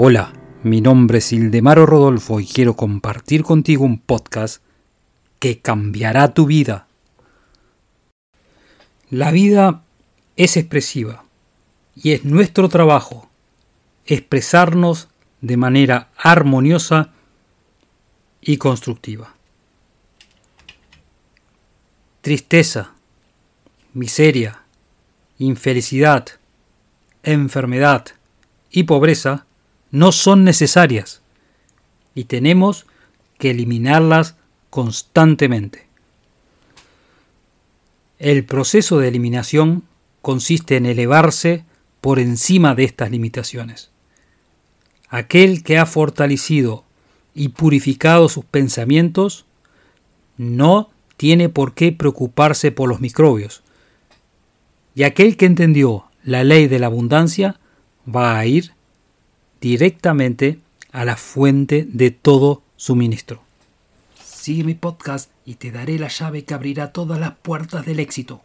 Hola, mi nombre es Ildemaro Rodolfo y quiero compartir contigo un podcast que cambiará tu vida. La vida es expresiva y es nuestro trabajo expresarnos de manera armoniosa y constructiva. Tristeza, miseria, infelicidad, enfermedad y pobreza no son necesarias y tenemos que eliminarlas constantemente. El proceso de eliminación consiste en elevarse por encima de estas limitaciones. Aquel que ha fortalecido y purificado sus pensamientos no tiene por qué preocuparse por los microbios. Y aquel que entendió la ley de la abundancia va a ir directamente a la fuente de todo suministro. Sigue mi podcast y te daré la llave que abrirá todas las puertas del éxito.